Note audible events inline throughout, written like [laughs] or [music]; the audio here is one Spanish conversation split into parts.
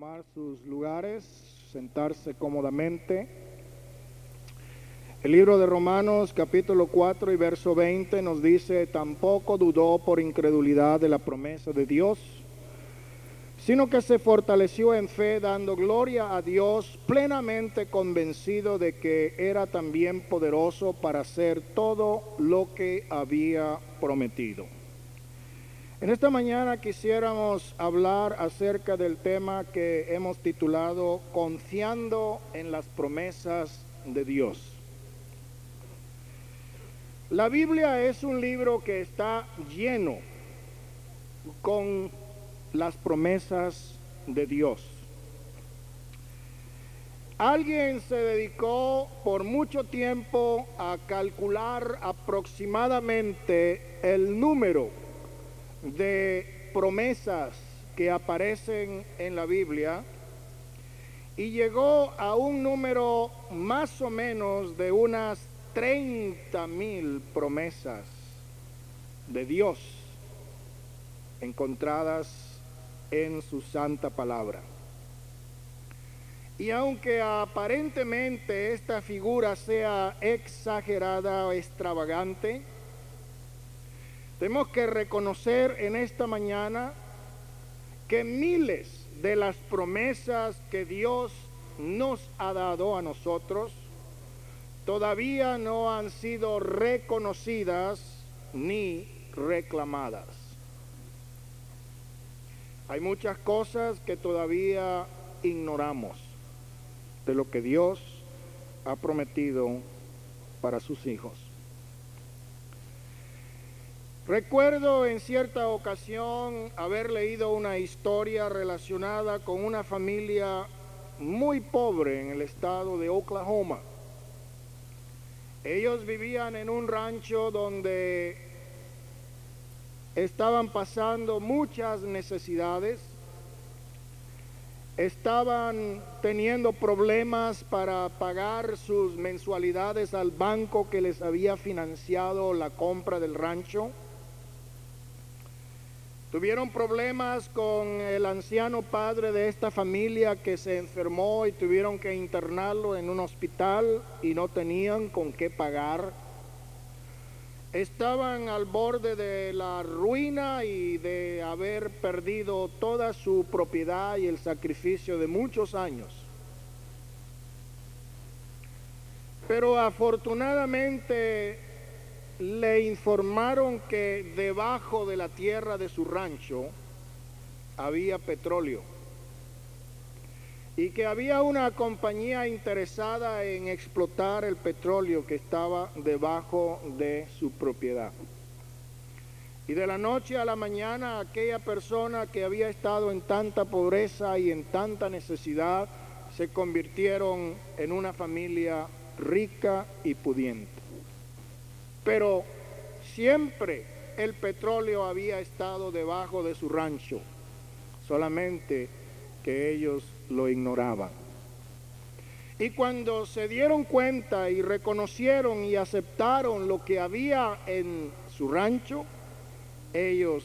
tomar sus lugares, sentarse cómodamente. El libro de Romanos capítulo 4 y verso 20 nos dice, tampoco dudó por incredulidad de la promesa de Dios, sino que se fortaleció en fe dando gloria a Dios, plenamente convencido de que era también poderoso para hacer todo lo que había prometido. En esta mañana quisiéramos hablar acerca del tema que hemos titulado Confiando en las promesas de Dios. La Biblia es un libro que está lleno con las promesas de Dios. Alguien se dedicó por mucho tiempo a calcular aproximadamente el número de promesas que aparecen en la Biblia y llegó a un número más o menos de unas 30 mil promesas de Dios encontradas en su santa palabra. Y aunque aparentemente esta figura sea exagerada o extravagante, tenemos que reconocer en esta mañana que miles de las promesas que Dios nos ha dado a nosotros todavía no han sido reconocidas ni reclamadas. Hay muchas cosas que todavía ignoramos de lo que Dios ha prometido para sus hijos. Recuerdo en cierta ocasión haber leído una historia relacionada con una familia muy pobre en el estado de Oklahoma. Ellos vivían en un rancho donde estaban pasando muchas necesidades, estaban teniendo problemas para pagar sus mensualidades al banco que les había financiado la compra del rancho Tuvieron problemas con el anciano padre de esta familia que se enfermó y tuvieron que internarlo en un hospital y no tenían con qué pagar. Estaban al borde de la ruina y de haber perdido toda su propiedad y el sacrificio de muchos años. Pero afortunadamente le informaron que debajo de la tierra de su rancho había petróleo y que había una compañía interesada en explotar el petróleo que estaba debajo de su propiedad. Y de la noche a la mañana aquella persona que había estado en tanta pobreza y en tanta necesidad se convirtieron en una familia rica y pudiente. Pero siempre el petróleo había estado debajo de su rancho, solamente que ellos lo ignoraban. Y cuando se dieron cuenta y reconocieron y aceptaron lo que había en su rancho, ellos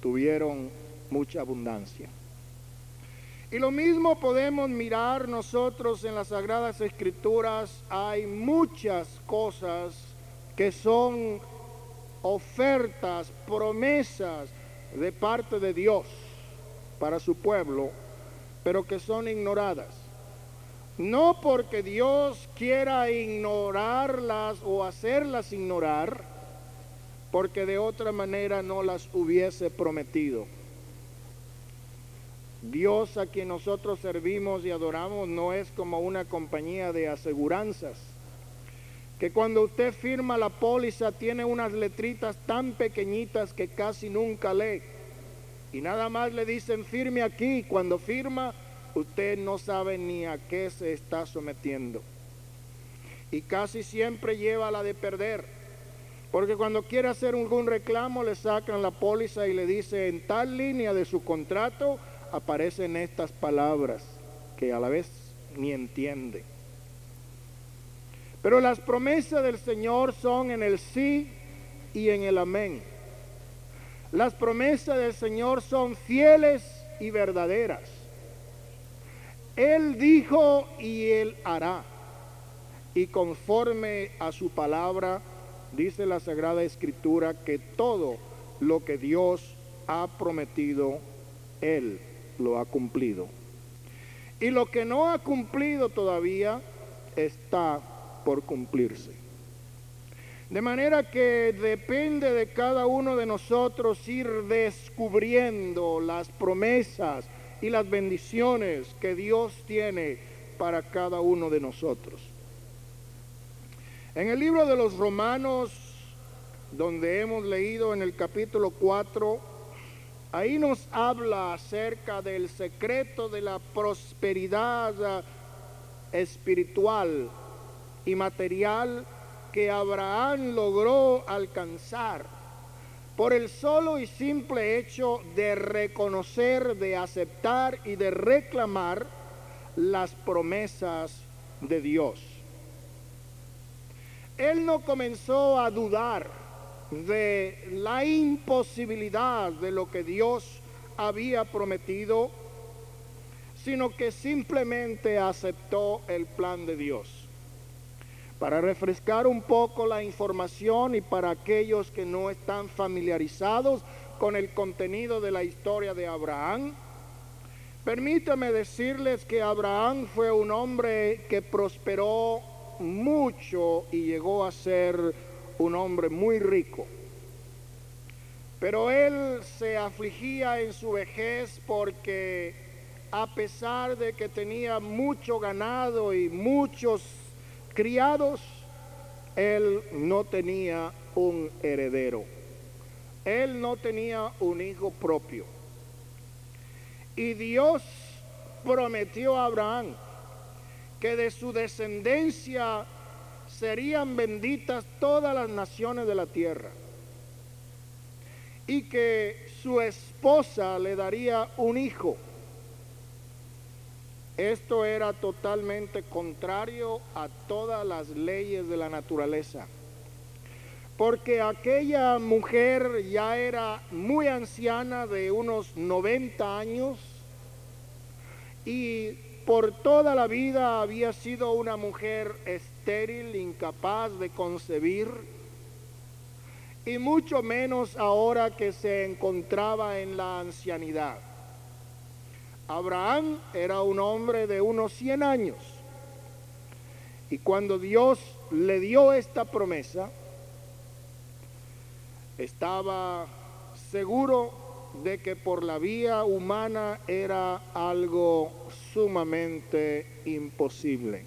tuvieron mucha abundancia. Y lo mismo podemos mirar nosotros en las Sagradas Escrituras. Hay muchas cosas que son ofertas, promesas de parte de Dios para su pueblo, pero que son ignoradas. No porque Dios quiera ignorarlas o hacerlas ignorar, porque de otra manera no las hubiese prometido. Dios a quien nosotros servimos y adoramos no es como una compañía de aseguranzas que cuando usted firma la póliza tiene unas letritas tan pequeñitas que casi nunca lee. Y nada más le dicen firme aquí. Cuando firma, usted no sabe ni a qué se está sometiendo. Y casi siempre lleva la de perder. Porque cuando quiere hacer algún reclamo le sacan la póliza y le dice en tal línea de su contrato aparecen estas palabras que a la vez ni entiende. Pero las promesas del Señor son en el sí y en el amén. Las promesas del Señor son fieles y verdaderas. Él dijo y Él hará. Y conforme a su palabra, dice la Sagrada Escritura que todo lo que Dios ha prometido, Él lo ha cumplido. Y lo que no ha cumplido todavía está cumplirse. De manera que depende de cada uno de nosotros ir descubriendo las promesas y las bendiciones que Dios tiene para cada uno de nosotros. En el libro de los Romanos, donde hemos leído en el capítulo 4, ahí nos habla acerca del secreto de la prosperidad espiritual y material que Abraham logró alcanzar por el solo y simple hecho de reconocer, de aceptar y de reclamar las promesas de Dios él no comenzó a dudar de la imposibilidad de lo que Dios había prometido, sino que simplemente aceptó el plan de Dios. Para refrescar un poco la información y para aquellos que no están familiarizados con el contenido de la historia de Abraham, permítame decirles que Abraham fue un hombre que prosperó mucho y llegó a ser un hombre muy rico. Pero él se afligía en su vejez porque a pesar de que tenía mucho ganado y muchos criados, él no tenía un heredero. Él no tenía un hijo propio. Y Dios prometió a Abraham que de su descendencia serían benditas todas las naciones de la tierra y que su esposa le daría un hijo. Esto era totalmente contrario a todas las leyes de la naturaleza, porque aquella mujer ya era muy anciana de unos 90 años y por toda la vida había sido una mujer estéril, incapaz de concebir, y mucho menos ahora que se encontraba en la ancianidad. Abraham era un hombre de unos 100 años, y cuando Dios le dio esta promesa, estaba seguro de que por la vía humana era algo sumamente imposible.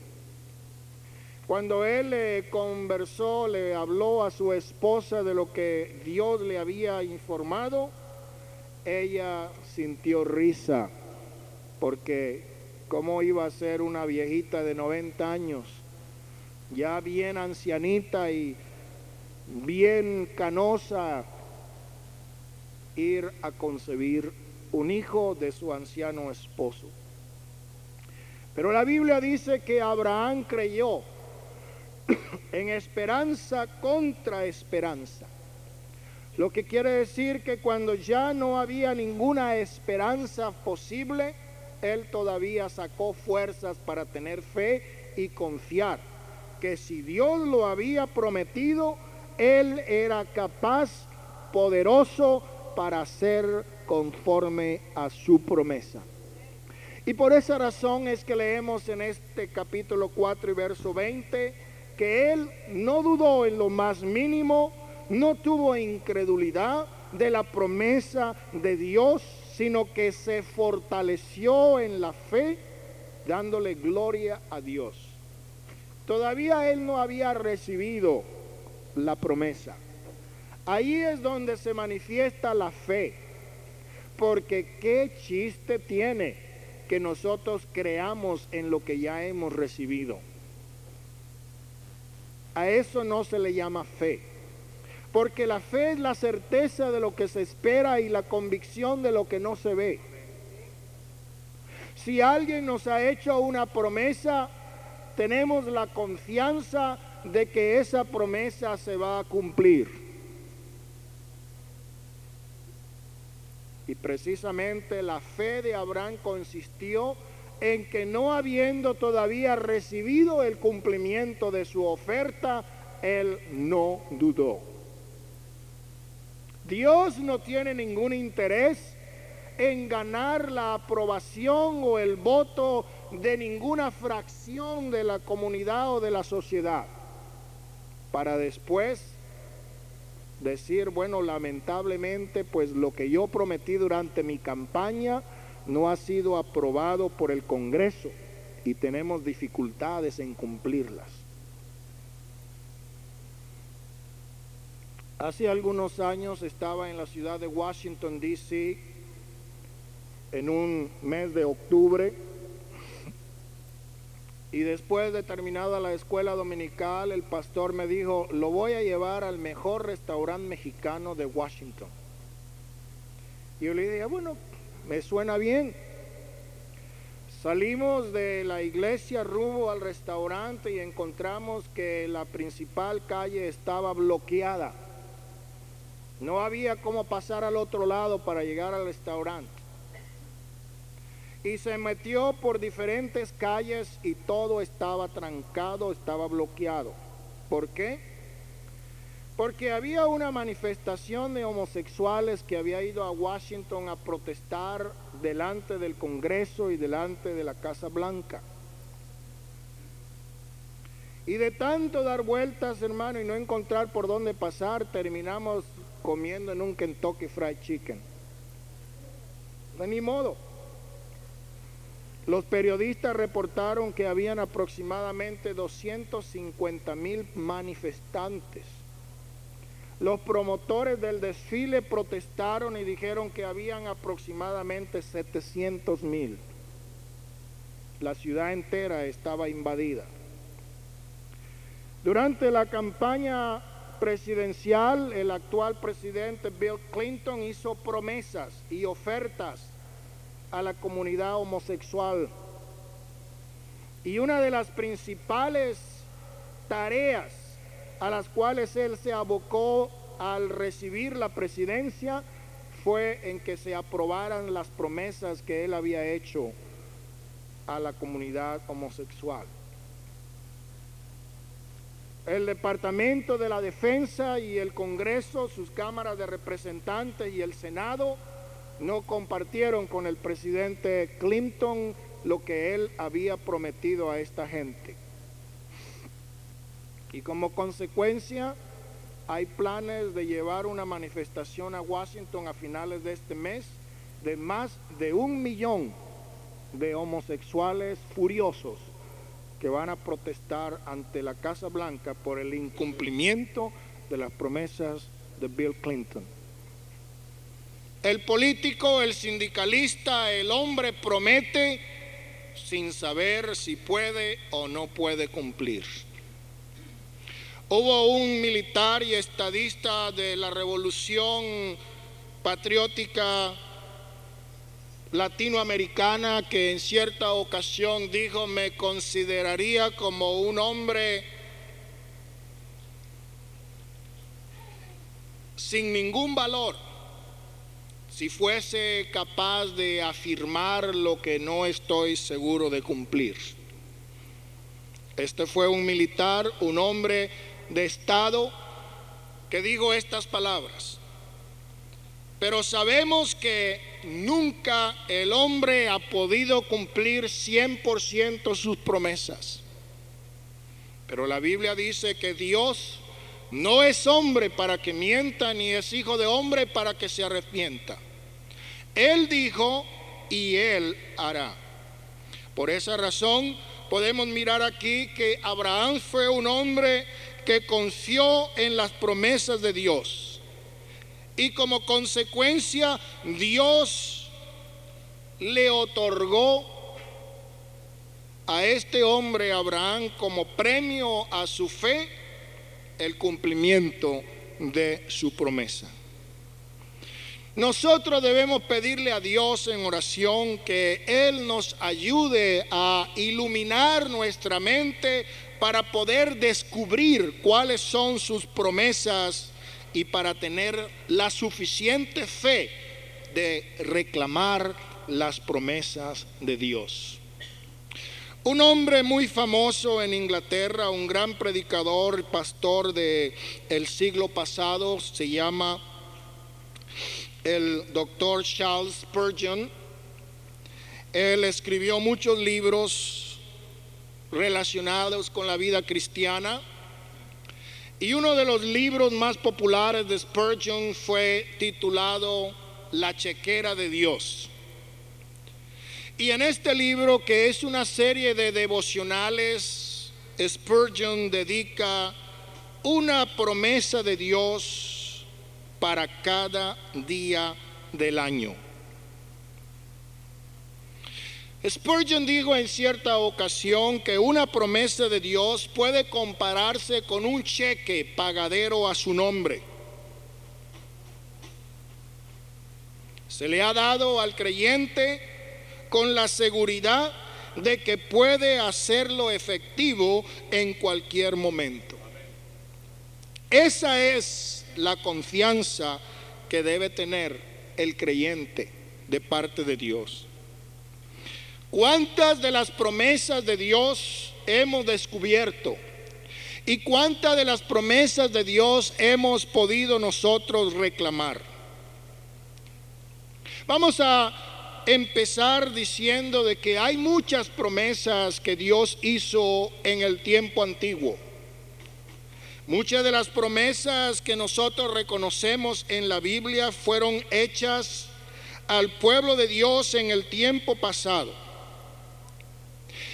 Cuando él le conversó, le habló a su esposa de lo que Dios le había informado, ella sintió risa, porque cómo iba a ser una viejita de 90 años, ya bien ancianita y bien canosa, ir a concebir un hijo de su anciano esposo. Pero la Biblia dice que Abraham creyó [coughs] en esperanza contra esperanza. Lo que quiere decir que cuando ya no había ninguna esperanza posible, él todavía sacó fuerzas para tener fe y confiar que si Dios lo había prometido, él era capaz, poderoso para ser conforme a su promesa. Y por esa razón es que leemos en este capítulo 4 y verso 20 que él no dudó en lo más mínimo, no tuvo incredulidad de la promesa de Dios, sino que se fortaleció en la fe, dándole gloria a Dios. Todavía él no había recibido la promesa. Ahí es donde se manifiesta la fe. Porque qué chiste tiene que nosotros creamos en lo que ya hemos recibido. A eso no se le llama fe. Porque la fe es la certeza de lo que se espera y la convicción de lo que no se ve. Si alguien nos ha hecho una promesa, tenemos la confianza de que esa promesa se va a cumplir. Y precisamente la fe de Abraham consistió en que no habiendo todavía recibido el cumplimiento de su oferta, él no dudó. Dios no tiene ningún interés en ganar la aprobación o el voto de ninguna fracción de la comunidad o de la sociedad, para después decir, bueno, lamentablemente, pues lo que yo prometí durante mi campaña no ha sido aprobado por el Congreso y tenemos dificultades en cumplirlas. Hace algunos años estaba en la ciudad de Washington, D.C., en un mes de octubre, y después de terminada la escuela dominical, el pastor me dijo, lo voy a llevar al mejor restaurante mexicano de Washington. Y yo le dije, bueno, me suena bien. Salimos de la iglesia rumbo al restaurante y encontramos que la principal calle estaba bloqueada. No había cómo pasar al otro lado para llegar al restaurante y se metió por diferentes calles y todo estaba trancado, estaba bloqueado. ¿Por qué? Porque había una manifestación de homosexuales que había ido a Washington a protestar delante del Congreso y delante de la Casa Blanca. Y de tanto dar vueltas, hermano, y no encontrar por dónde pasar, terminamos comiendo en un Kentucky Fried Chicken. De ni modo. Los periodistas reportaron que habían aproximadamente 250 mil manifestantes. Los promotores del desfile protestaron y dijeron que habían aproximadamente 700 mil. La ciudad entera estaba invadida. Durante la campaña presidencial, el actual presidente Bill Clinton hizo promesas y ofertas a la comunidad homosexual. Y una de las principales tareas a las cuales él se abocó al recibir la presidencia fue en que se aprobaran las promesas que él había hecho a la comunidad homosexual. El Departamento de la Defensa y el Congreso, sus cámaras de representantes y el Senado no compartieron con el presidente Clinton lo que él había prometido a esta gente. Y como consecuencia, hay planes de llevar una manifestación a Washington a finales de este mes de más de un millón de homosexuales furiosos que van a protestar ante la Casa Blanca por el incumplimiento de las promesas de Bill Clinton. El político, el sindicalista, el hombre promete sin saber si puede o no puede cumplir. Hubo un militar y estadista de la revolución patriótica latinoamericana que en cierta ocasión dijo me consideraría como un hombre sin ningún valor si fuese capaz de afirmar lo que no estoy seguro de cumplir. Este fue un militar, un hombre de Estado que dijo estas palabras. Pero sabemos que nunca el hombre ha podido cumplir 100% sus promesas. Pero la Biblia dice que Dios no es hombre para que mienta, ni es hijo de hombre para que se arrepienta. Él dijo y él hará. Por esa razón podemos mirar aquí que Abraham fue un hombre que confió en las promesas de Dios. Y como consecuencia Dios le otorgó a este hombre Abraham como premio a su fe el cumplimiento de su promesa. Nosotros debemos pedirle a Dios en oración que Él nos ayude a iluminar nuestra mente para poder descubrir cuáles son sus promesas y para tener la suficiente fe de reclamar las promesas de Dios. Un hombre muy famoso en Inglaterra, un gran predicador, pastor de el siglo pasado, se llama el doctor Charles Spurgeon. Él escribió muchos libros relacionados con la vida cristiana. Y uno de los libros más populares de Spurgeon fue titulado La chequera de Dios. Y en este libro, que es una serie de devocionales, Spurgeon dedica una promesa de Dios para cada día del año. Spurgeon dijo en cierta ocasión que una promesa de Dios puede compararse con un cheque pagadero a su nombre. Se le ha dado al creyente con la seguridad de que puede hacerlo efectivo en cualquier momento. Esa es la confianza que debe tener el creyente de parte de Dios. ¿Cuántas de las promesas de Dios hemos descubierto? ¿Y cuántas de las promesas de Dios hemos podido nosotros reclamar? Vamos a empezar diciendo de que hay muchas promesas que Dios hizo en el tiempo antiguo. Muchas de las promesas que nosotros reconocemos en la Biblia fueron hechas al pueblo de Dios en el tiempo pasado.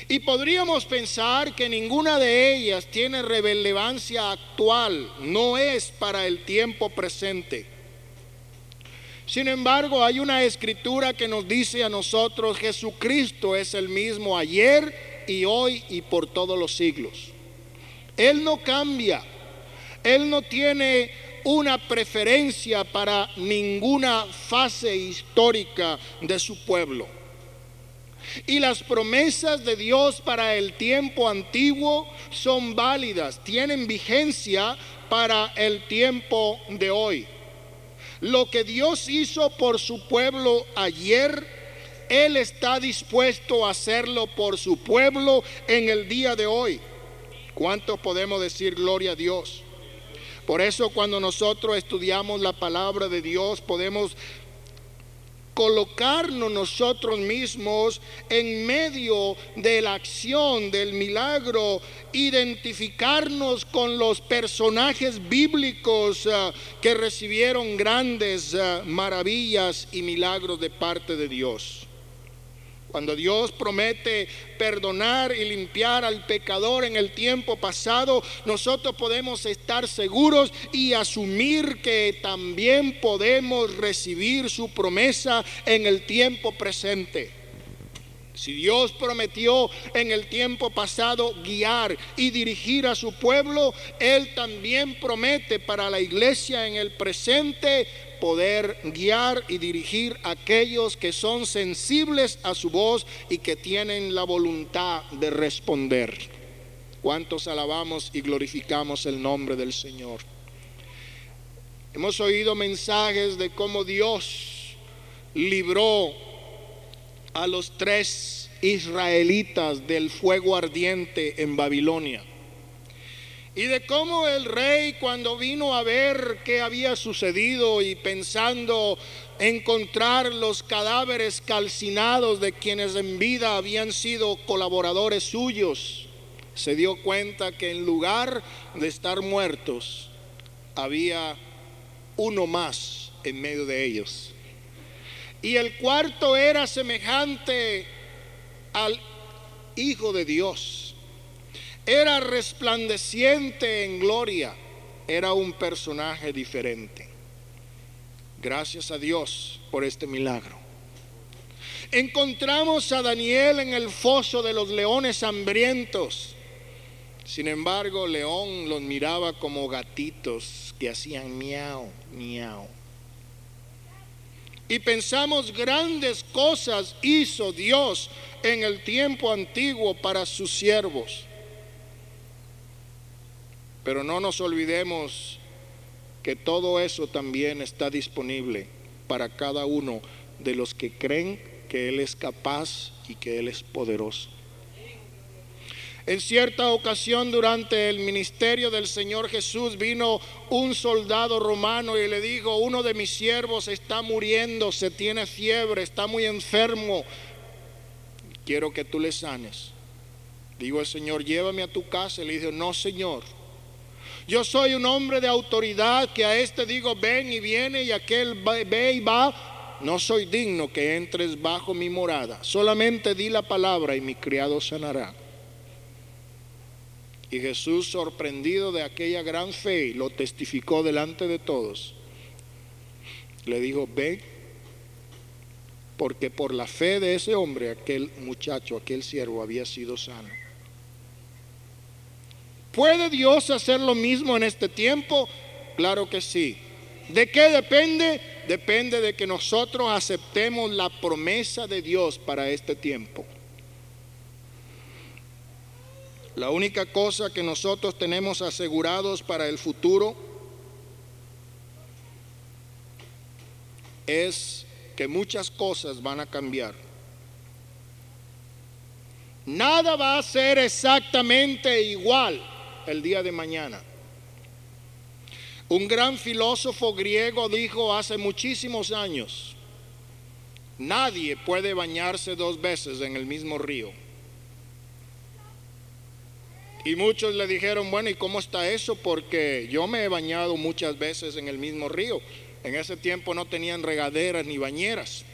Y podríamos pensar que ninguna de ellas tiene relevancia actual, no es para el tiempo presente. Sin embargo, hay una escritura que nos dice a nosotros, Jesucristo es el mismo ayer y hoy y por todos los siglos. Él no cambia, Él no tiene una preferencia para ninguna fase histórica de su pueblo. Y las promesas de Dios para el tiempo antiguo son válidas, tienen vigencia para el tiempo de hoy. Lo que Dios hizo por su pueblo ayer, Él está dispuesto a hacerlo por su pueblo en el día de hoy. ¿Cuántos podemos decir gloria a Dios? Por eso cuando nosotros estudiamos la palabra de Dios podemos colocarnos nosotros mismos en medio de la acción, del milagro, identificarnos con los personajes bíblicos ah, que recibieron grandes ah, maravillas y milagros de parte de Dios. Cuando Dios promete perdonar y limpiar al pecador en el tiempo pasado, nosotros podemos estar seguros y asumir que también podemos recibir su promesa en el tiempo presente. Si Dios prometió en el tiempo pasado guiar y dirigir a su pueblo, Él también promete para la iglesia en el presente poder guiar y dirigir a aquellos que son sensibles a su voz y que tienen la voluntad de responder. ¿Cuántos alabamos y glorificamos el nombre del Señor? Hemos oído mensajes de cómo Dios libró a los tres israelitas del fuego ardiente en Babilonia y de cómo el rey cuando vino a ver qué había sucedido y pensando encontrar los cadáveres calcinados de quienes en vida habían sido colaboradores suyos, se dio cuenta que en lugar de estar muertos, había uno más en medio de ellos. Y el cuarto era semejante al Hijo de Dios era resplandeciente en gloria, era un personaje diferente. Gracias a Dios por este milagro. Encontramos a Daniel en el foso de los leones hambrientos. Sin embargo, León los miraba como gatitos que hacían miau, miau. Y pensamos grandes cosas hizo Dios en el tiempo antiguo para sus siervos. Pero no nos olvidemos que todo eso también está disponible para cada uno de los que creen que Él es capaz y que Él es poderoso. En cierta ocasión durante el ministerio del Señor Jesús vino un soldado romano y le dijo, uno de mis siervos está muriendo, se tiene fiebre, está muy enfermo, quiero que tú le sanes. Digo el Señor, llévame a tu casa. Le dijo, no Señor, yo soy un hombre de autoridad que a este digo, ven y viene y aquel ve y va. No soy digno que entres bajo mi morada. Solamente di la palabra y mi criado sanará. Y Jesús, sorprendido de aquella gran fe, lo testificó delante de todos. Le dijo, ven, porque por la fe de ese hombre, aquel muchacho, aquel siervo había sido sano. ¿Puede Dios hacer lo mismo en este tiempo? Claro que sí. ¿De qué depende? Depende de que nosotros aceptemos la promesa de Dios para este tiempo. La única cosa que nosotros tenemos asegurados para el futuro es que muchas cosas van a cambiar. Nada va a ser exactamente igual el día de mañana. Un gran filósofo griego dijo hace muchísimos años, nadie puede bañarse dos veces en el mismo río. Y muchos le dijeron, bueno, ¿y cómo está eso? Porque yo me he bañado muchas veces en el mismo río. En ese tiempo no tenían regaderas ni bañeras.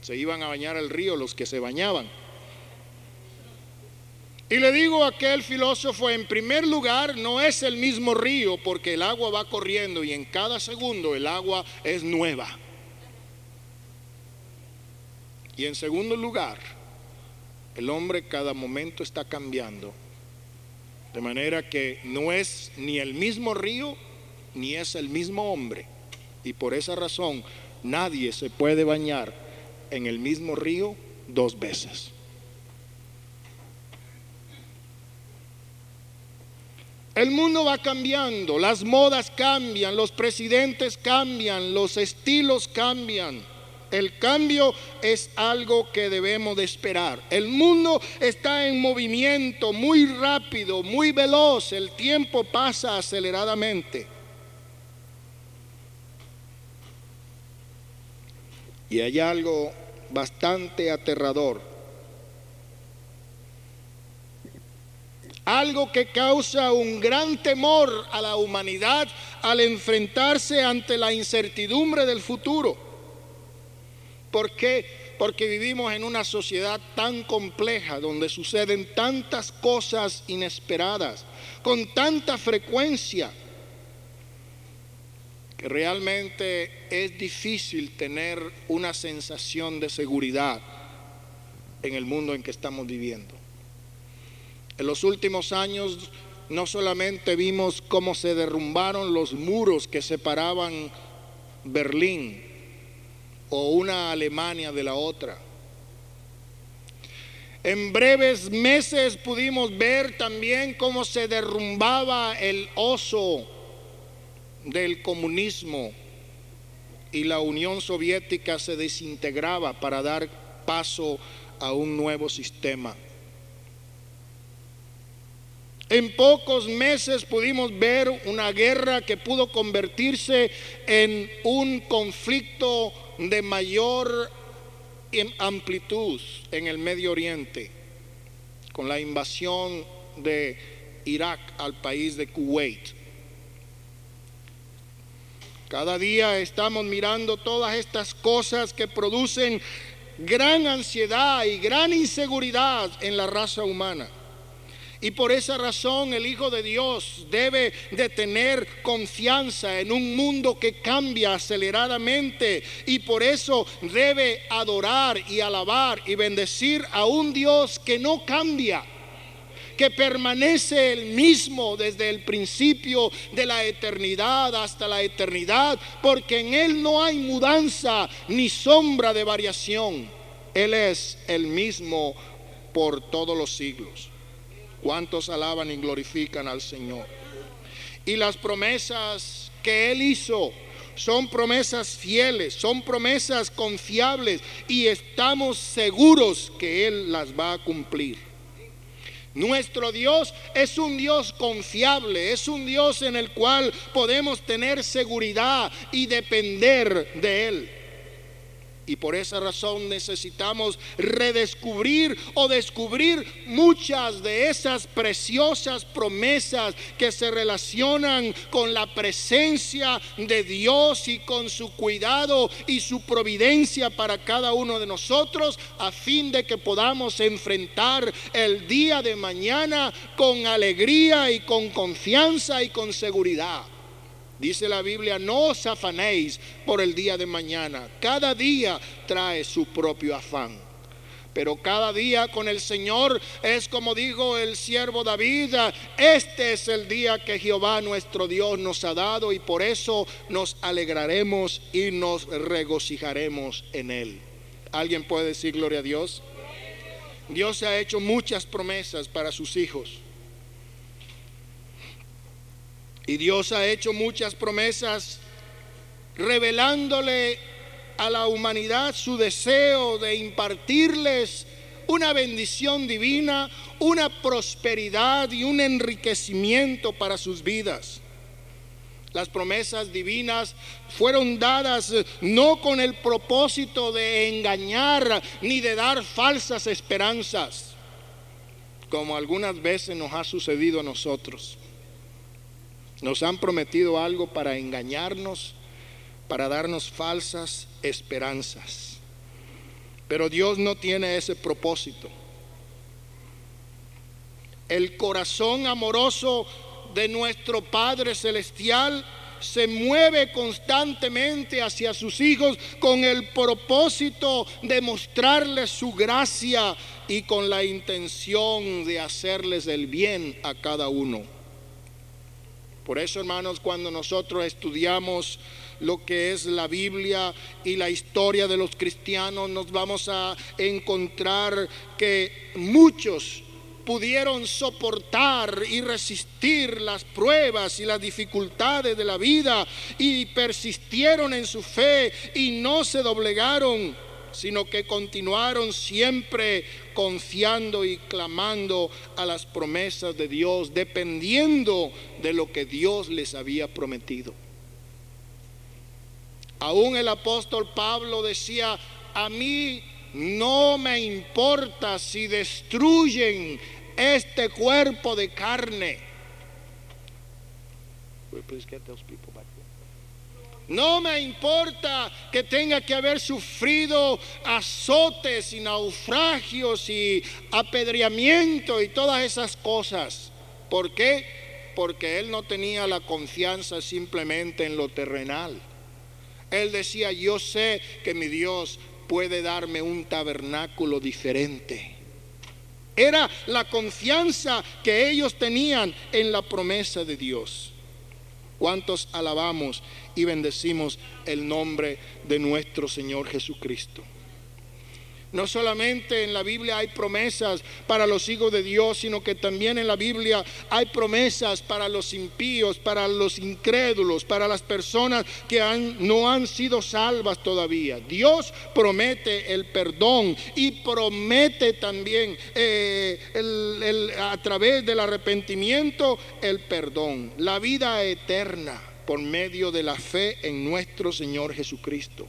Se iban a bañar al río los que se bañaban. Y le digo a aquel filósofo, en primer lugar, no es el mismo río porque el agua va corriendo y en cada segundo el agua es nueva. Y en segundo lugar, el hombre cada momento está cambiando de manera que no es ni el mismo río ni es el mismo hombre. Y por esa razón nadie se puede bañar en el mismo río dos veces. El mundo va cambiando, las modas cambian, los presidentes cambian, los estilos cambian. El cambio es algo que debemos de esperar. El mundo está en movimiento muy rápido, muy veloz. El tiempo pasa aceleradamente. Y hay algo bastante aterrador. Algo que causa un gran temor a la humanidad al enfrentarse ante la incertidumbre del futuro. ¿Por qué? Porque vivimos en una sociedad tan compleja donde suceden tantas cosas inesperadas, con tanta frecuencia, que realmente es difícil tener una sensación de seguridad en el mundo en que estamos viviendo. En los últimos años no solamente vimos cómo se derrumbaron los muros que separaban Berlín o una Alemania de la otra. En breves meses pudimos ver también cómo se derrumbaba el oso del comunismo y la Unión Soviética se desintegraba para dar paso a un nuevo sistema. En pocos meses pudimos ver una guerra que pudo convertirse en un conflicto de mayor amplitud en el Medio Oriente, con la invasión de Irak al país de Kuwait. Cada día estamos mirando todas estas cosas que producen gran ansiedad y gran inseguridad en la raza humana. Y por esa razón el Hijo de Dios debe de tener confianza en un mundo que cambia aceleradamente y por eso debe adorar y alabar y bendecir a un Dios que no cambia que permanece el mismo desde el principio de la eternidad hasta la eternidad, porque en Él no hay mudanza ni sombra de variación. Él es el mismo por todos los siglos. ¿Cuántos alaban y glorifican al Señor? Y las promesas que Él hizo son promesas fieles, son promesas confiables y estamos seguros que Él las va a cumplir. Nuestro Dios es un Dios confiable, es un Dios en el cual podemos tener seguridad y depender de Él. Y por esa razón necesitamos redescubrir o descubrir muchas de esas preciosas promesas que se relacionan con la presencia de Dios y con su cuidado y su providencia para cada uno de nosotros a fin de que podamos enfrentar el día de mañana con alegría y con confianza y con seguridad. Dice la Biblia, no os afanéis por el día de mañana. Cada día trae su propio afán. Pero cada día con el Señor es como dijo el siervo David, este es el día que Jehová nuestro Dios nos ha dado y por eso nos alegraremos y nos regocijaremos en él. ¿Alguien puede decir gloria a Dios? Dios ha hecho muchas promesas para sus hijos. Y Dios ha hecho muchas promesas revelándole a la humanidad su deseo de impartirles una bendición divina, una prosperidad y un enriquecimiento para sus vidas. Las promesas divinas fueron dadas no con el propósito de engañar ni de dar falsas esperanzas, como algunas veces nos ha sucedido a nosotros. Nos han prometido algo para engañarnos, para darnos falsas esperanzas. Pero Dios no tiene ese propósito. El corazón amoroso de nuestro Padre Celestial se mueve constantemente hacia sus hijos con el propósito de mostrarles su gracia y con la intención de hacerles el bien a cada uno. Por eso, hermanos, cuando nosotros estudiamos lo que es la Biblia y la historia de los cristianos, nos vamos a encontrar que muchos pudieron soportar y resistir las pruebas y las dificultades de la vida y persistieron en su fe y no se doblegaron sino que continuaron siempre confiando y clamando a las promesas de Dios, dependiendo de lo que Dios les había prometido. Aún el apóstol Pablo decía, a mí no me importa si destruyen este cuerpo de carne. No me importa que tenga que haber sufrido azotes y naufragios y apedreamiento y todas esas cosas. ¿Por qué? Porque él no tenía la confianza simplemente en lo terrenal. Él decía, yo sé que mi Dios puede darme un tabernáculo diferente. Era la confianza que ellos tenían en la promesa de Dios. ¿Cuántos alabamos y bendecimos el nombre de nuestro Señor Jesucristo? No solamente en la Biblia hay promesas para los hijos de Dios, sino que también en la Biblia hay promesas para los impíos, para los incrédulos, para las personas que no han sido salvas todavía. Dios promete el perdón y promete también eh, a través del arrepentimiento el perdón, la vida eterna por medio de la fe en nuestro Señor Jesucristo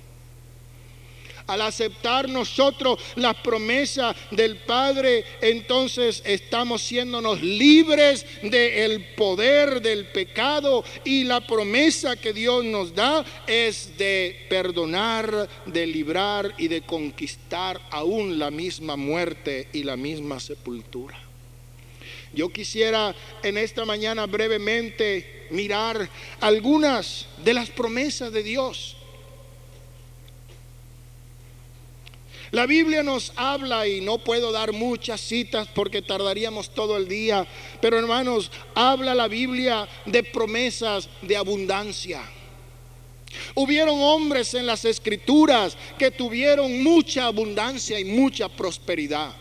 al aceptar nosotros la promesa del Padre, entonces estamos siéndonos libres del poder del pecado y la promesa que Dios nos da es de perdonar, de librar y de conquistar aún la misma muerte y la misma sepultura. Yo quisiera en esta mañana brevemente mirar algunas de las promesas de Dios La Biblia nos habla y no puedo dar muchas citas porque tardaríamos todo el día, pero hermanos, habla la Biblia de promesas de abundancia. Hubieron hombres en las escrituras que tuvieron mucha abundancia y mucha prosperidad.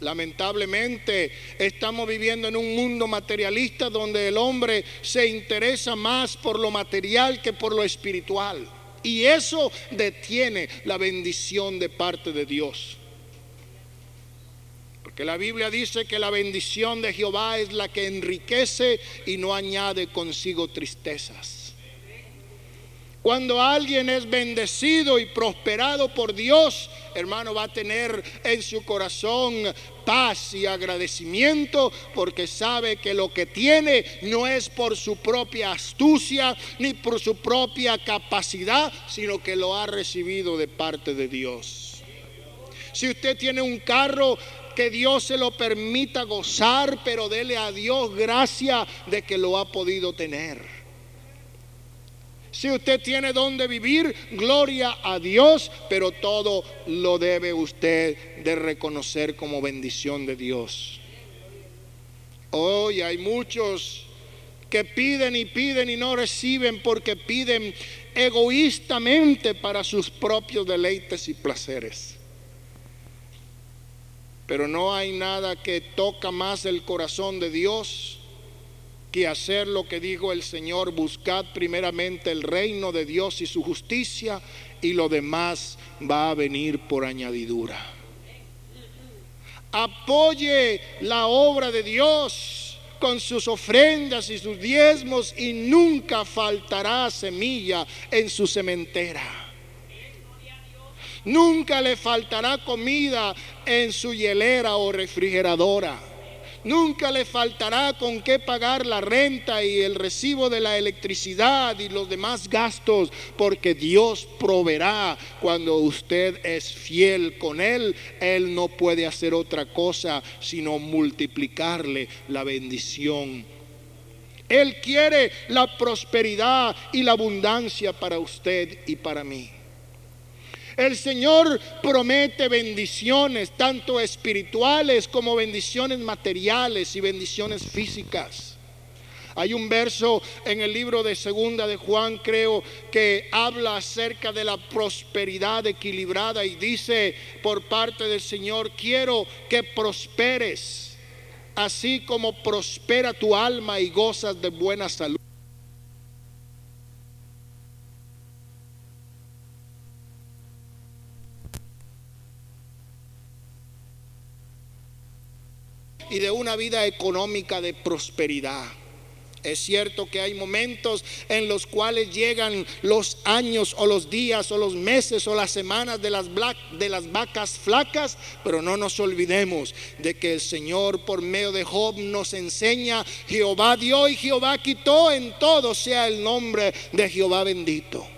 Lamentablemente estamos viviendo en un mundo materialista donde el hombre se interesa más por lo material que por lo espiritual. Y eso detiene la bendición de parte de Dios. que la Biblia dice que la bendición de Jehová es la que enriquece y no añade consigo tristezas. Cuando alguien es bendecido y prosperado por Dios, hermano, va a tener en su corazón paz y agradecimiento porque sabe que lo que tiene no es por su propia astucia ni por su propia capacidad, sino que lo ha recibido de parte de Dios. Si usted tiene un carro, que Dios se lo permita gozar, pero dele a Dios gracia de que lo ha podido tener. Si usted tiene donde vivir, gloria a Dios, pero todo lo debe usted de reconocer como bendición de Dios. Hoy hay muchos que piden y piden y no reciben porque piden egoístamente para sus propios deleites y placeres. Pero no hay nada que toca más el corazón de Dios que hacer lo que dijo el Señor, buscad primeramente el reino de Dios y su justicia y lo demás va a venir por añadidura. Apoye la obra de Dios con sus ofrendas y sus diezmos y nunca faltará semilla en su cementera. Nunca le faltará comida en su hielera o refrigeradora. Nunca le faltará con qué pagar la renta y el recibo de la electricidad y los demás gastos, porque Dios proveerá cuando usted es fiel con Él. Él no puede hacer otra cosa sino multiplicarle la bendición. Él quiere la prosperidad y la abundancia para usted y para mí. El Señor promete bendiciones, tanto espirituales como bendiciones materiales y bendiciones físicas. Hay un verso en el libro de Segunda de Juan, creo, que habla acerca de la prosperidad equilibrada y dice por parte del Señor, quiero que prosperes, así como prospera tu alma y gozas de buena salud. Y de una vida económica de prosperidad. Es cierto que hay momentos en los cuales llegan los años o los días o los meses o las semanas de las, de las vacas flacas, pero no nos olvidemos de que el Señor por medio de Job nos enseña, Jehová dio y Jehová quitó, en todo sea el nombre de Jehová bendito.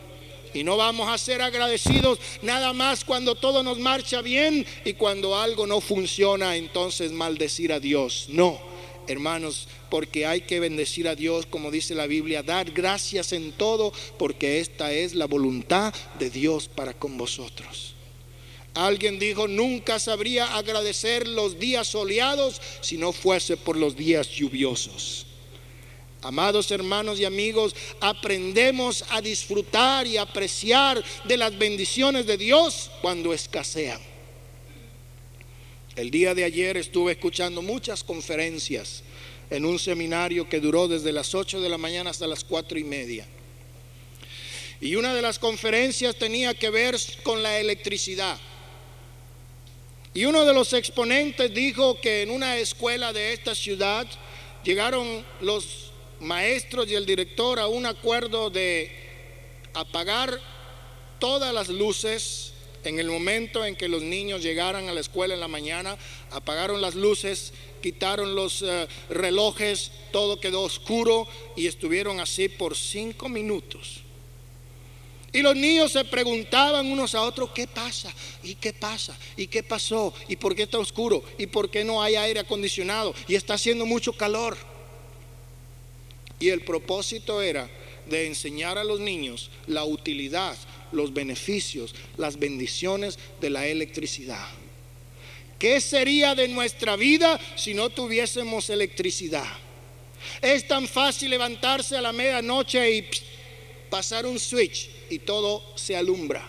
Y no vamos a ser agradecidos nada más cuando todo nos marcha bien y cuando algo no funciona, entonces maldecir a Dios. No, hermanos, porque hay que bendecir a Dios, como dice la Biblia, dar gracias en todo, porque esta es la voluntad de Dios para con vosotros. Alguien dijo, nunca sabría agradecer los días soleados si no fuese por los días lluviosos. Amados hermanos y amigos, aprendemos a disfrutar y apreciar de las bendiciones de Dios cuando escasean. El día de ayer estuve escuchando muchas conferencias en un seminario que duró desde las 8 de la mañana hasta las 4 y media. Y una de las conferencias tenía que ver con la electricidad. Y uno de los exponentes dijo que en una escuela de esta ciudad llegaron los maestros y el director a un acuerdo de apagar todas las luces en el momento en que los niños llegaran a la escuela en la mañana, apagaron las luces, quitaron los eh, relojes, todo quedó oscuro y estuvieron así por cinco minutos. Y los niños se preguntaban unos a otros, ¿qué pasa? ¿Y qué pasa? ¿Y qué pasó? ¿Y por qué está oscuro? ¿Y por qué no hay aire acondicionado? Y está haciendo mucho calor. Y el propósito era de enseñar a los niños la utilidad, los beneficios, las bendiciones de la electricidad. ¿Qué sería de nuestra vida si no tuviésemos electricidad? Es tan fácil levantarse a la medianoche y pasar un switch y todo se alumbra.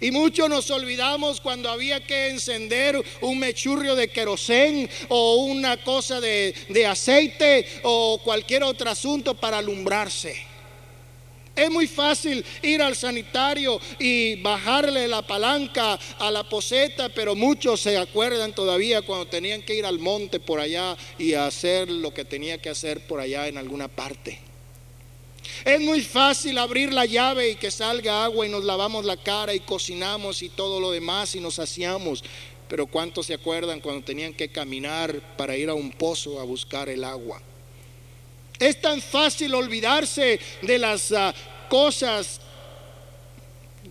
Y muchos nos olvidamos cuando había que encender un mechurrio de querosén o una cosa de, de aceite o cualquier otro asunto para alumbrarse. Es muy fácil ir al sanitario y bajarle la palanca a la poseta, pero muchos se acuerdan todavía cuando tenían que ir al monte por allá y hacer lo que tenía que hacer por allá en alguna parte. Es muy fácil abrir la llave y que salga agua y nos lavamos la cara y cocinamos y todo lo demás y nos saciamos. Pero ¿cuántos se acuerdan cuando tenían que caminar para ir a un pozo a buscar el agua? Es tan fácil olvidarse de las ah, cosas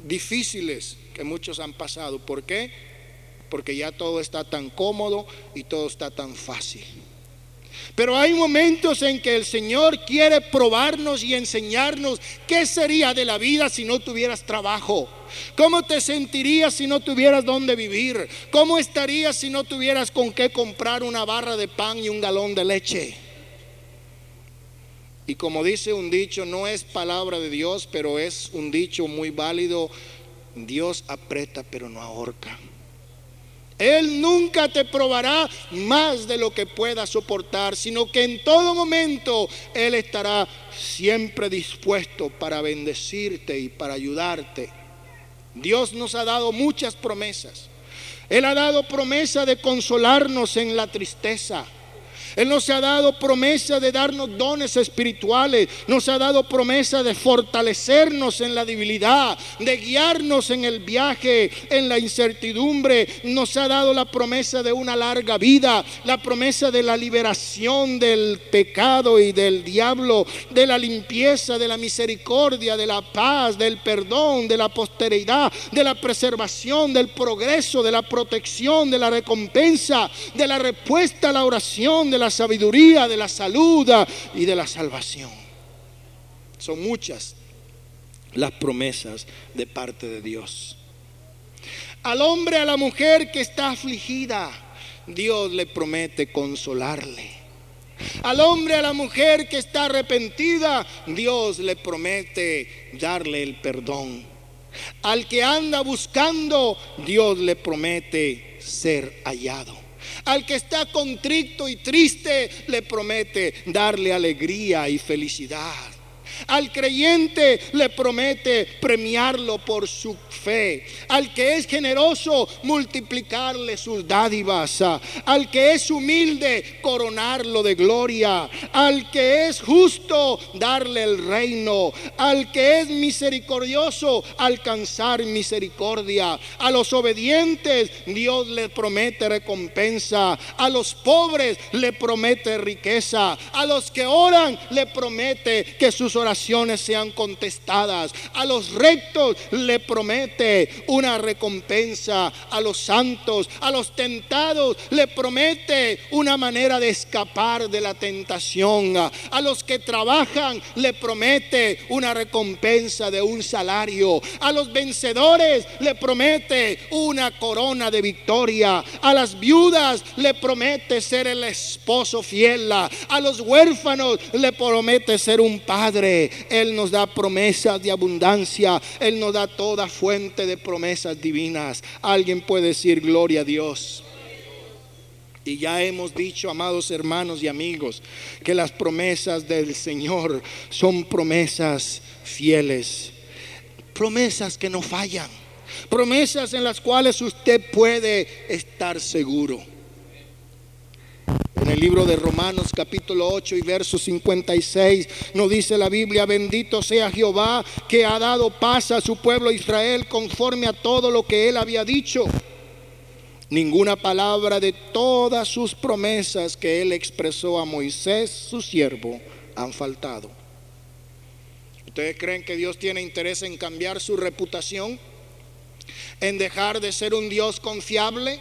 difíciles que muchos han pasado. ¿Por qué? Porque ya todo está tan cómodo y todo está tan fácil. Pero hay momentos en que el Señor quiere probarnos y enseñarnos qué sería de la vida si no tuvieras trabajo. ¿Cómo te sentirías si no tuvieras dónde vivir? ¿Cómo estarías si no tuvieras con qué comprar una barra de pan y un galón de leche? Y como dice un dicho, no es palabra de Dios, pero es un dicho muy válido. Dios aprieta pero no ahorca. Él nunca te probará más de lo que puedas soportar, sino que en todo momento Él estará siempre dispuesto para bendecirte y para ayudarte. Dios nos ha dado muchas promesas. Él ha dado promesa de consolarnos en la tristeza. Él nos ha dado promesa de darnos dones espirituales, nos ha dado promesa de fortalecernos en la debilidad, de guiarnos en el viaje, en la incertidumbre, nos ha dado la promesa de una larga vida, la promesa de la liberación del pecado y del diablo, de la limpieza, de la misericordia, de la paz, del perdón, de la posteridad, de la preservación, del progreso, de la protección, de la recompensa, de la respuesta a la oración, la sabiduría, de la salud y de la salvación. Son muchas las promesas de parte de Dios. Al hombre, a la mujer que está afligida, Dios le promete consolarle. Al hombre, a la mujer que está arrepentida, Dios le promete darle el perdón. Al que anda buscando, Dios le promete ser hallado. Al que está contrito y triste le promete darle alegría y felicidad. Al creyente le promete premiarlo por su fe. Al que es generoso, multiplicarle sus dádivas. Al que es humilde, coronarlo de gloria. Al que es justo, darle el reino. Al que es misericordioso, alcanzar misericordia. A los obedientes, Dios le promete recompensa. A los pobres le promete riqueza. A los que oran le promete que sus oraciones sean contestadas. A los rectos le promete una recompensa. A los santos, a los tentados le promete una manera de escapar de la tentación. A los que trabajan le promete una recompensa de un salario. A los vencedores le promete una corona de victoria. A las viudas le promete ser el esposo fiel. A los huérfanos le promete ser un padre. Él nos da promesas de abundancia. Él nos da toda fuente de promesas divinas. Alguien puede decir gloria a Dios. Y ya hemos dicho, amados hermanos y amigos, que las promesas del Señor son promesas fieles, promesas que no fallan, promesas en las cuales usted puede estar seguro. En el libro de Romanos capítulo 8 y verso 56 nos dice la Biblia, bendito sea Jehová que ha dado paz a su pueblo Israel conforme a todo lo que él había dicho. Ninguna palabra de todas sus promesas que él expresó a Moisés, su siervo, han faltado. ¿Ustedes creen que Dios tiene interés en cambiar su reputación? ¿En dejar de ser un Dios confiable?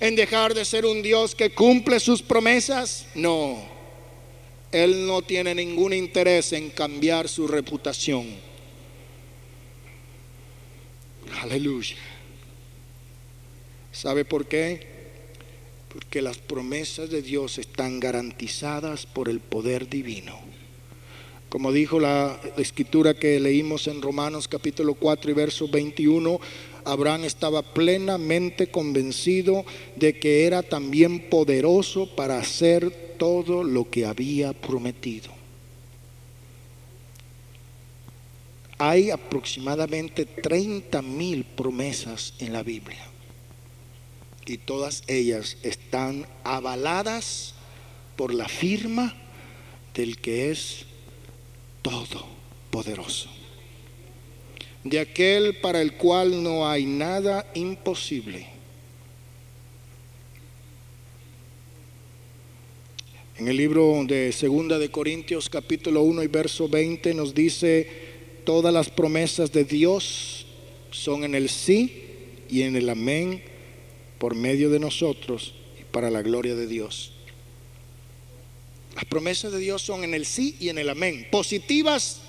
En dejar de ser un Dios que cumple sus promesas? No. Él no tiene ningún interés en cambiar su reputación. Aleluya. ¿Sabe por qué? Porque las promesas de Dios están garantizadas por el poder divino. Como dijo la escritura que leímos en Romanos capítulo 4 y verso 21, Abraham estaba plenamente convencido de que era también poderoso para hacer todo lo que había prometido. Hay aproximadamente 30 mil promesas en la Biblia y todas ellas están avaladas por la firma del que es todopoderoso, de aquel para el cual no hay nada imposible. En el libro de Segunda de Corintios capítulo 1 y verso 20 nos dice, todas las promesas de Dios son en el sí y en el amén por medio de nosotros y para la gloria de Dios. Las promesas de Dios son en el sí y en el amén. Positivas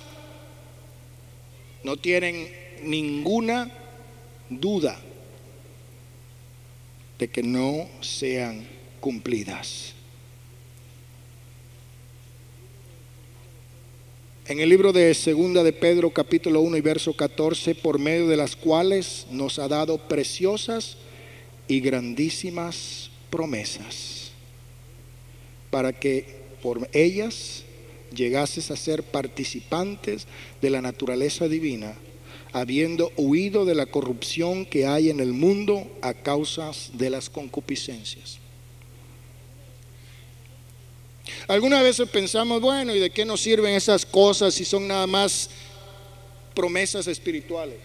no tienen ninguna duda de que no sean cumplidas. En el libro de Segunda de Pedro capítulo 1 y verso 14, por medio de las cuales nos ha dado preciosas y grandísimas promesas, para que por ellas llegases a ser participantes de la naturaleza divina, habiendo huido de la corrupción que hay en el mundo a causas de las concupiscencias. Algunas veces pensamos, bueno, ¿y de qué nos sirven esas cosas si son nada más promesas espirituales?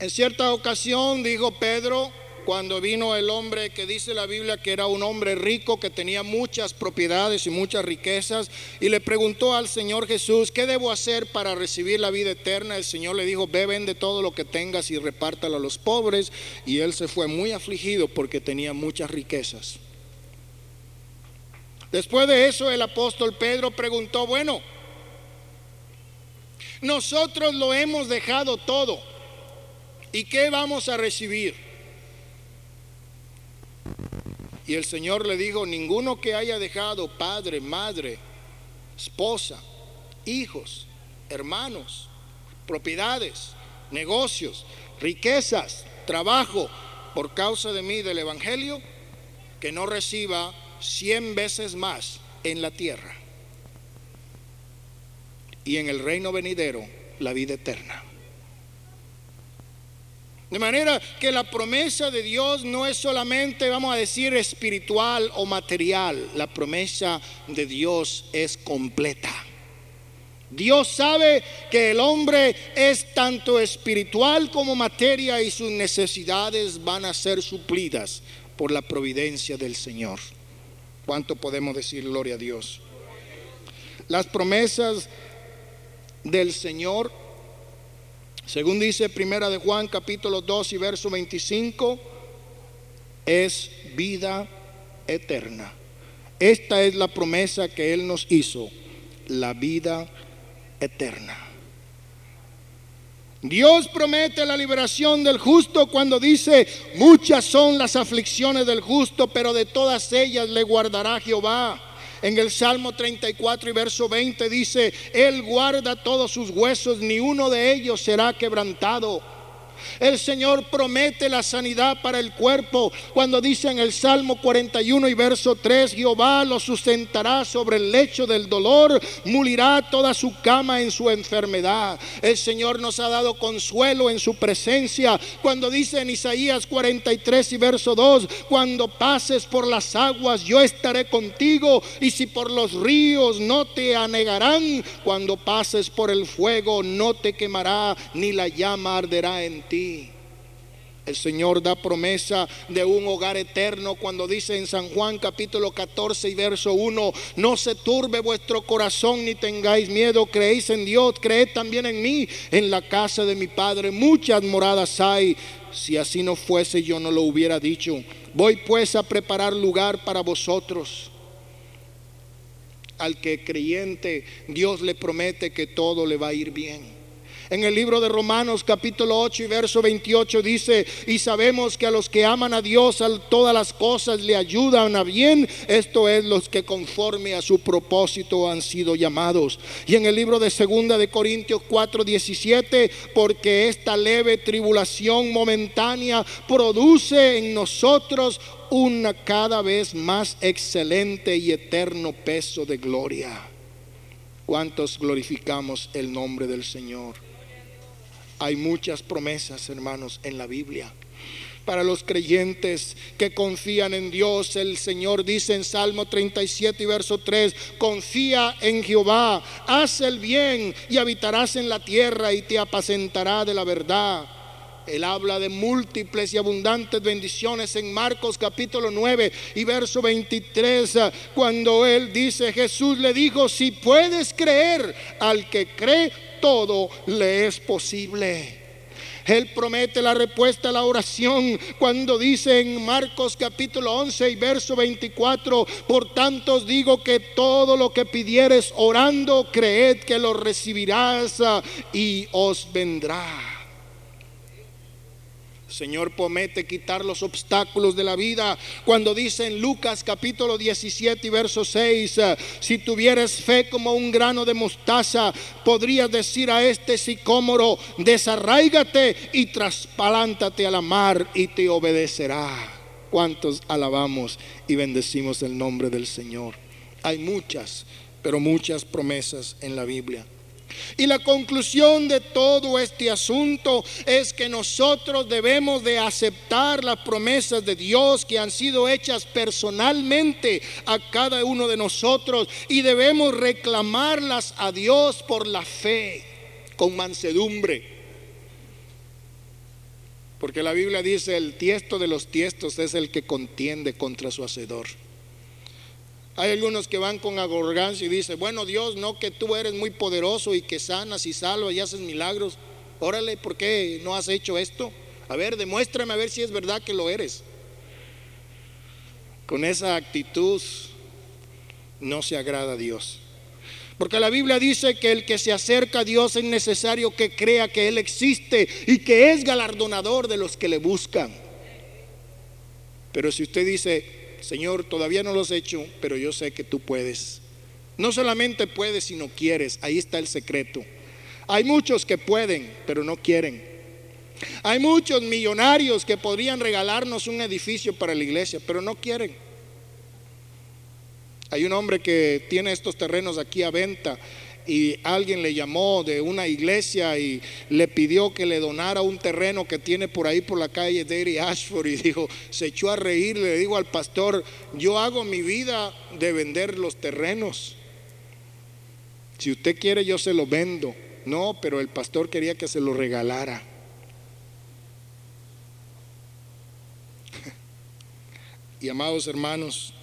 En cierta ocasión dijo Pedro, cuando vino el hombre que dice la Biblia que era un hombre rico, que tenía muchas propiedades y muchas riquezas, y le preguntó al Señor Jesús, ¿qué debo hacer para recibir la vida eterna? El Señor le dijo, ve, vende todo lo que tengas y repártalo a los pobres. Y él se fue muy afligido porque tenía muchas riquezas. Después de eso el apóstol Pedro preguntó, bueno, nosotros lo hemos dejado todo ¿Y qué vamos a recibir? Y el Señor le dijo, ninguno que haya dejado padre, madre, esposa, hijos, hermanos, propiedades, negocios, riquezas, trabajo, por causa de mí del Evangelio, que no reciba cien veces más en la tierra y en el reino venidero la vida eterna. De manera que la promesa de Dios no es solamente, vamos a decir, espiritual o material. La promesa de Dios es completa. Dios sabe que el hombre es tanto espiritual como materia y sus necesidades van a ser suplidas por la providencia del Señor. ¿Cuánto podemos decir gloria a Dios? Las promesas del Señor según dice Primera de Juan capítulo 2 y verso 25, es vida eterna. Esta es la promesa que Él nos hizo, la vida eterna. Dios promete la liberación del justo cuando dice, muchas son las aflicciones del justo, pero de todas ellas le guardará Jehová. En el Salmo 34 y verso 20 dice, Él guarda todos sus huesos, ni uno de ellos será quebrantado. El Señor promete la sanidad para el cuerpo cuando dice en el Salmo 41 y verso 3, Jehová lo sustentará sobre el lecho del dolor, mulirá toda su cama en su enfermedad. El Señor nos ha dado consuelo en su presencia cuando dice en Isaías 43 y verso 2, cuando pases por las aguas yo estaré contigo y si por los ríos no te anegarán, cuando pases por el fuego no te quemará ni la llama arderá en ti. El Señor da promesa de un hogar eterno cuando dice en San Juan capítulo 14 y verso 1, no se turbe vuestro corazón ni tengáis miedo, creéis en Dios, creed también en mí, en la casa de mi Padre muchas moradas hay, si así no fuese yo no lo hubiera dicho. Voy pues a preparar lugar para vosotros. Al que creyente Dios le promete que todo le va a ir bien En el libro de Romanos capítulo 8 y verso 28 dice, y sabemos que a los que aman a Dios a todas las cosas le ayudan a bien, esto es los que conforme a su propósito han sido llamados. Y en el libro de segunda de Corintios 4, 17, porque esta leve tribulación momentánea produce en nosotros una cada vez más excelente y eterno peso de gloria. ¿Cuántos glorificamos el nombre del Señor? Hay muchas promesas, hermanos, en la Biblia. Para los creyentes que confían en Dios, el Señor dice en Salmo 37 y verso 3, confía en Jehová, haz el bien y habitarás en la tierra y te apacentará de la verdad. Él habla de múltiples y abundantes bendiciones en Marcos capítulo 9 y verso 23, cuando él dice, Jesús le dijo, si puedes creer, al que cree, todo le es posible. Él promete la respuesta a la oración cuando dice en Marcos capítulo 11 y verso 24, por tanto os digo que todo lo que pidieres orando, creed que lo recibirás y os vendrá. Señor promete quitar los obstáculos de la vida. Cuando dice en Lucas capítulo 17 y verso 6, eh, si tuvieras fe como un grano de mostaza, podrías decir a este sicómoro, desarraígate y traspalántate a la mar y te obedecerá. ¿Cuántos alabamos y bendecimos el nombre del Señor? Hay muchas, pero muchas promesas en la Biblia. Y la conclusión de todo este asunto es que nosotros debemos de aceptar las promesas de Dios que han sido hechas personalmente a cada uno de nosotros y debemos reclamarlas a Dios por la fe, con mansedumbre. Porque la Biblia dice, el tiesto de los tiestos es el que contiende contra su hacedor. Hay algunos que van con agorgancia y dicen, bueno Dios, no que tú eres muy poderoso y que sanas y salvas y haces milagros. Órale, ¿por qué no has hecho esto? A ver, demuéstrame a ver si es verdad que lo eres. Con esa actitud no se agrada a Dios. Porque la Biblia dice que el que se acerca a Dios es necesario que crea que Él existe y que es galardonador de los que le buscan. Pero si usted dice, Señor, todavía no lo has hecho, pero yo sé que tú puedes. No solamente puedes, sino quieres. Ahí está el secreto. Hay muchos que pueden, pero no quieren. Hay muchos millonarios que podrían regalarnos un edificio para la iglesia, pero no quieren. Hay un hombre que tiene estos terrenos aquí a venta y alguien le llamó de una iglesia y le pidió que le donara un terreno que tiene por ahí por la calle Derry Ashford y dijo, se echó a reír, le digo al pastor, yo hago mi vida de vender los terrenos. Si usted quiere yo se lo vendo. No, pero el pastor quería que se lo regalara. [laughs] y amados hermanos,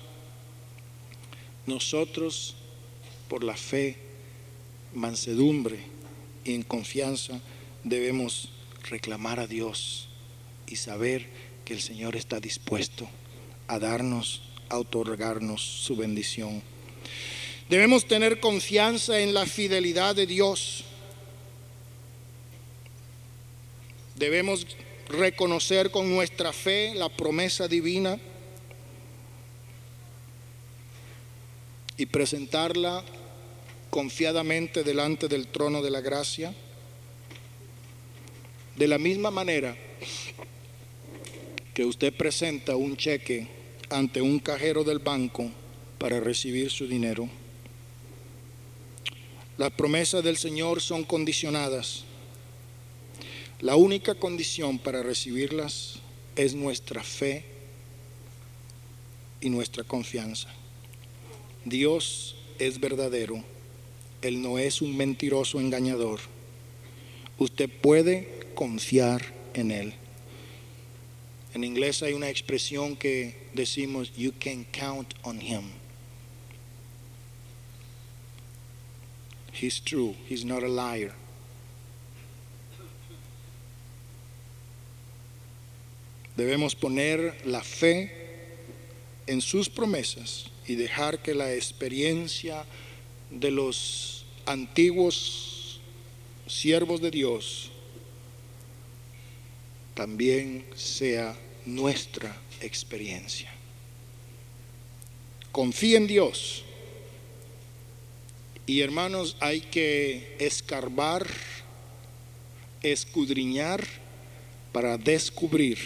nosotros por la fe mansedumbre y en confianza debemos reclamar a Dios y saber que el Señor está dispuesto a darnos, a otorgarnos su bendición. Debemos tener confianza en la fidelidad de Dios. Debemos reconocer con nuestra fe la promesa divina y presentarla confiadamente delante del trono de la gracia. De la misma manera que usted presenta un cheque ante un cajero del banco para recibir su dinero, las promesas del Señor son condicionadas. La única condición para recibirlas es nuestra fe y nuestra confianza. Dios es verdadero él no es un mentiroso engañador. Usted puede confiar en Él. En inglés hay una expresión que decimos, you can count on Him. He's true, He's not a liar. Debemos poner la fe en sus promesas y dejar que la experiencia de los antiguos siervos de Dios, también sea nuestra experiencia. Confía en Dios. Y hermanos, hay que escarbar, escudriñar para descubrir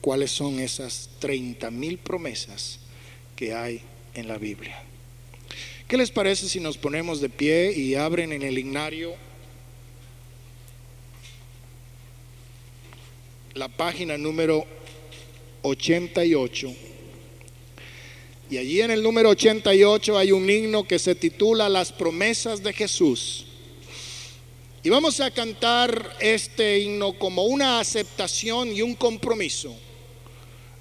cuáles son esas 30 mil promesas que hay en la Biblia. ¿Qué les parece si nos ponemos de pie y abren en el ignario la página número 88? Y allí en el número 88 hay un himno que se titula Las promesas de Jesús. Y vamos a cantar este himno como una aceptación y un compromiso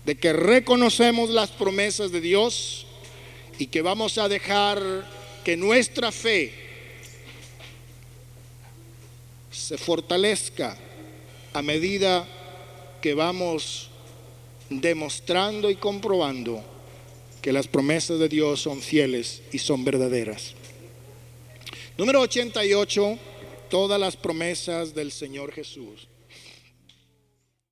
de que reconocemos las promesas de Dios y que vamos a dejar que nuestra fe se fortalezca a medida que vamos demostrando y comprobando que las promesas de Dios son fieles y son verdaderas. Número 88, todas las promesas del Señor Jesús.